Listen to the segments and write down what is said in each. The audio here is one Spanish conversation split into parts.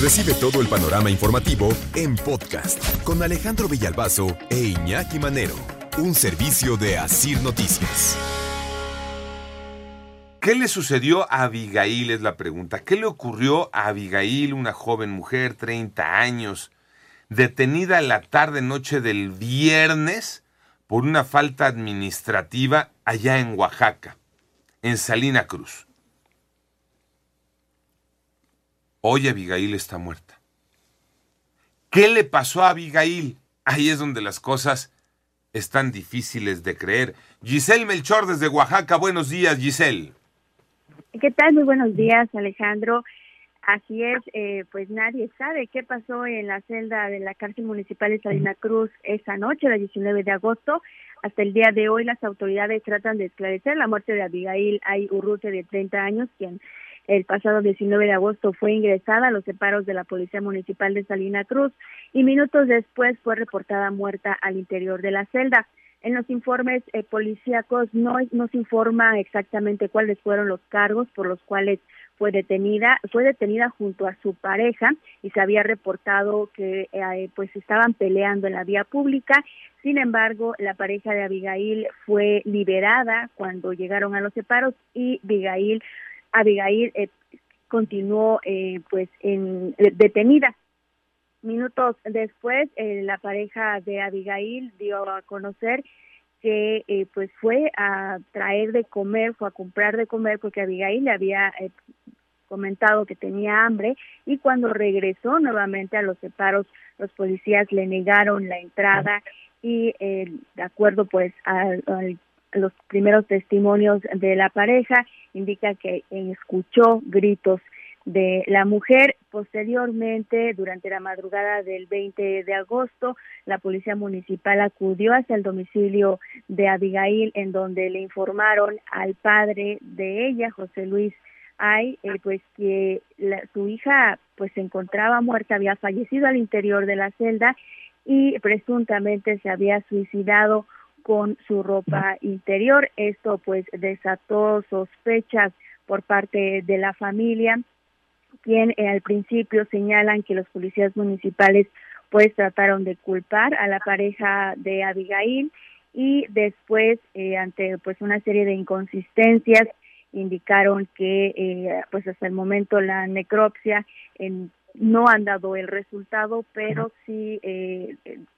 Recibe todo el panorama informativo en podcast con Alejandro Villalbazo e Iñaki Manero, un servicio de Asir Noticias. ¿Qué le sucedió a Abigail? Es la pregunta. ¿Qué le ocurrió a Abigail, una joven mujer, 30 años, detenida la tarde-noche del viernes por una falta administrativa allá en Oaxaca, en Salina Cruz? Hoy Abigail está muerta. ¿Qué le pasó a Abigail? Ahí es donde las cosas están difíciles de creer. Giselle Melchor desde Oaxaca, buenos días Giselle. ¿Qué tal? Muy buenos días Alejandro. Así es, eh, pues nadie sabe qué pasó en la celda de la cárcel municipal de Salina Cruz esa noche, el 19 de agosto. Hasta el día de hoy las autoridades tratan de esclarecer la muerte de Abigail Ay Urrute de 30 años, quien el pasado 19 de agosto fue ingresada a los separos de la Policía Municipal de Salina Cruz y minutos después fue reportada muerta al interior de la celda. En los informes eh, policíacos no nos informa exactamente cuáles fueron los cargos por los cuales fue detenida, fue detenida junto a su pareja y se había reportado que eh, pues estaban peleando en la vía pública. Sin embargo, la pareja de Abigail fue liberada cuando llegaron a los separos y Abigail Abigail eh, continuó eh, pues en, eh, detenida. Minutos después, la pareja de Abigail dio a conocer que pues fue a traer de comer, fue a comprar de comer porque Abigail le había comentado que tenía hambre y cuando regresó nuevamente a los separos, los policías le negaron la entrada y de acuerdo pues al los primeros testimonios de la pareja indica que escuchó gritos de la mujer. Posteriormente, durante la madrugada del 20 de agosto, la policía municipal acudió hacia el domicilio de Abigail, en donde le informaron al padre de ella, José Luis Ay, eh, pues que su hija pues se encontraba muerta, había fallecido al interior de la celda y presuntamente se había suicidado con su ropa interior. Esto pues desató sospechas por parte de la familia, quien eh, al principio señalan que los policías municipales pues trataron de culpar a la pareja de Abigail y después eh, ante pues una serie de inconsistencias indicaron que eh, pues hasta el momento la necropsia en, no han dado el resultado pero sí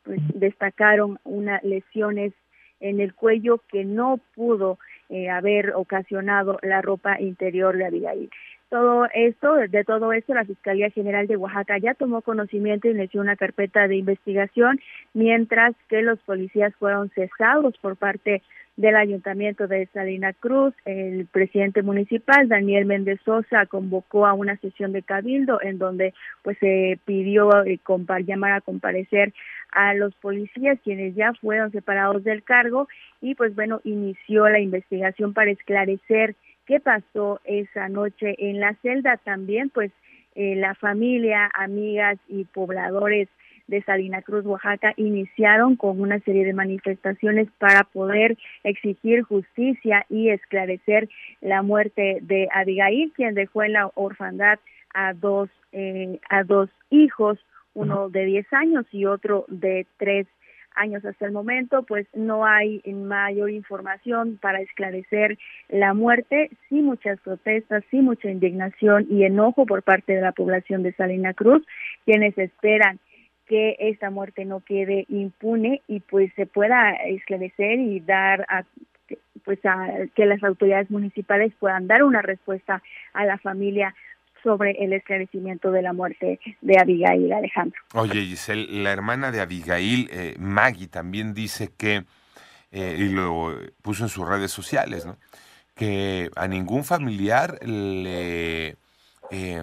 pues, destacaron unas lesiones en el cuello que no pudo eh, haber ocasionado la ropa interior de Abigail. Todo esto, de todo esto, la Fiscalía General de Oaxaca ya tomó conocimiento y inició una carpeta de investigación, mientras que los policías fueron cesados por parte del Ayuntamiento de Salina Cruz. El presidente municipal, Daniel Méndez Sosa, convocó a una sesión de cabildo en donde pues se pidió eh, llamar a comparecer a los policías quienes ya fueron separados del cargo y pues bueno, inició la investigación para esclarecer qué pasó esa noche en la celda. También pues eh, la familia, amigas y pobladores de Salina Cruz, Oaxaca, iniciaron con una serie de manifestaciones para poder exigir justicia y esclarecer la muerte de Abigail, quien dejó en la orfandad a dos, eh, a dos hijos, uno de 10 años y otro de 3 años. Hasta el momento, pues no hay mayor información para esclarecer la muerte, sí muchas protestas, sí mucha indignación y enojo por parte de la población de Salina Cruz, quienes esperan que esta muerte no quede impune y pues se pueda esclarecer y dar a pues a que las autoridades municipales puedan dar una respuesta a la familia sobre el esclarecimiento de la muerte de Abigail Alejandro. Oye, Giselle, la hermana de Abigail, eh, Maggie, también dice que, eh, y lo puso en sus redes sociales, ¿no? que a ningún familiar le eh,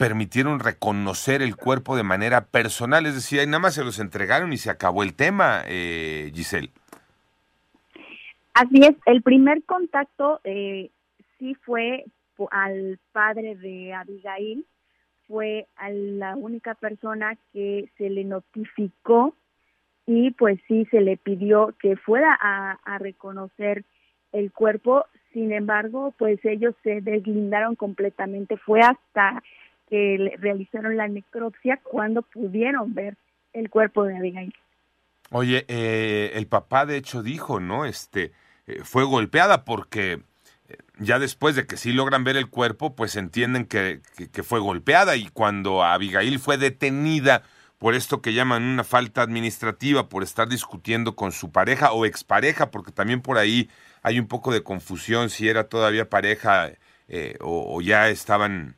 permitieron reconocer el cuerpo de manera personal, es decir, nada más se los entregaron y se acabó el tema, Giselle. Así es, el primer contacto sí fue al padre de Abigail, fue a la única persona que se le notificó y pues sí se le pidió que fuera a reconocer el cuerpo, sin embargo, pues ellos se deslindaron completamente, fue hasta que realizaron la necropsia cuando pudieron ver el cuerpo de Abigail. Oye, eh, el papá de hecho dijo, ¿no? Este, eh, fue golpeada porque eh, ya después de que sí logran ver el cuerpo, pues entienden que, fue golpeada y cuando Abigail fue detenida por esto que llaman una falta administrativa, por estar discutiendo con su pareja o expareja, porque también por ahí hay un poco de confusión si era todavía pareja o, o, ya estaban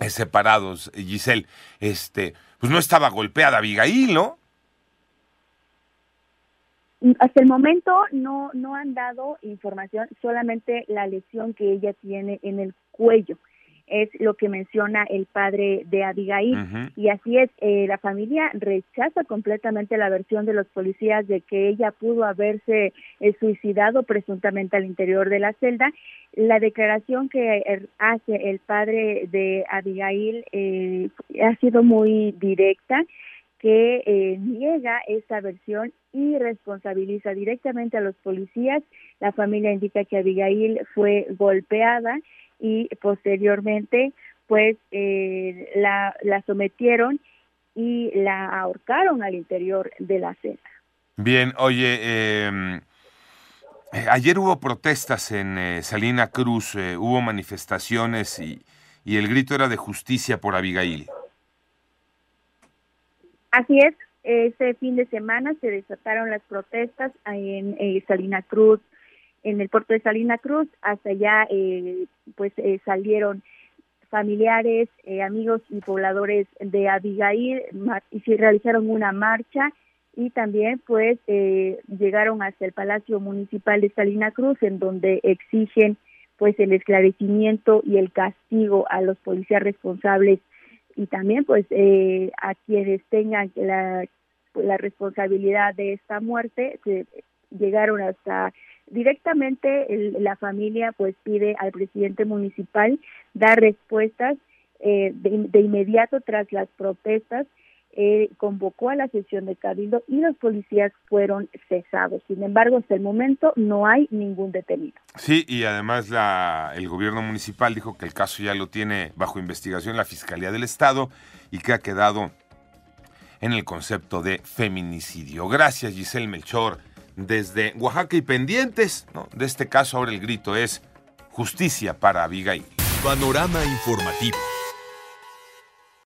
separados, Giselle, este, pues no estaba golpeada Abigail, ¿no? Hasta el momento no, no han dado información, solamente la lesión que ella tiene en el cuello es lo que menciona el padre de Abigail. Y así es, eh, la familia rechaza completamente la versión de los policías de que ella pudo haberse eh, suicidado presuntamente al interior de la celda. La declaración que er, hace el padre de Abigail eh, ha sido muy directa que eh, niega esta versión y responsabiliza directamente a los policías. La familia indica que Abigail fue golpeada y posteriormente pues eh, la, la sometieron y la ahorcaron al interior de la celda. Bien, oye, em, eh, ayer hubo protestas en Salina Cruz, hubo manifestaciones y, y el grito era de justicia por Abigail. Así es, ese fin de semana se desataron las protestas en eh, Salina Cruz, en el puerto de Salina Cruz, hasta allá eh, pues eh, salieron familiares, amigos y pobladores de Abigail y se realizaron una marcha. Y también pues llegaron hasta el Palacio Municipal de Salina Cruz en donde exigen pues el esclarecimiento y el castigo a los policías responsables y también pues eh, a quienes tengan la, la responsabilidad de esta muerte se llegaron hasta directamente la familia pues pide al presidente municipal dar respuestas eh, de, inmediato tras las protestas eh, convocó a la sesión de cabildo y los policías fueron cesados. Sin embargo, hasta el momento no hay ningún detenido. Sí, y además la, el gobierno municipal dijo que el caso ya lo tiene bajo investigación la Fiscalía del Estado y que ha quedado en el concepto de feminicidio. Gracias, Giselle Melchor. Desde Oaxaca y pendientes de este caso, ahora el grito es justicia para Abigail. Panorama informativo.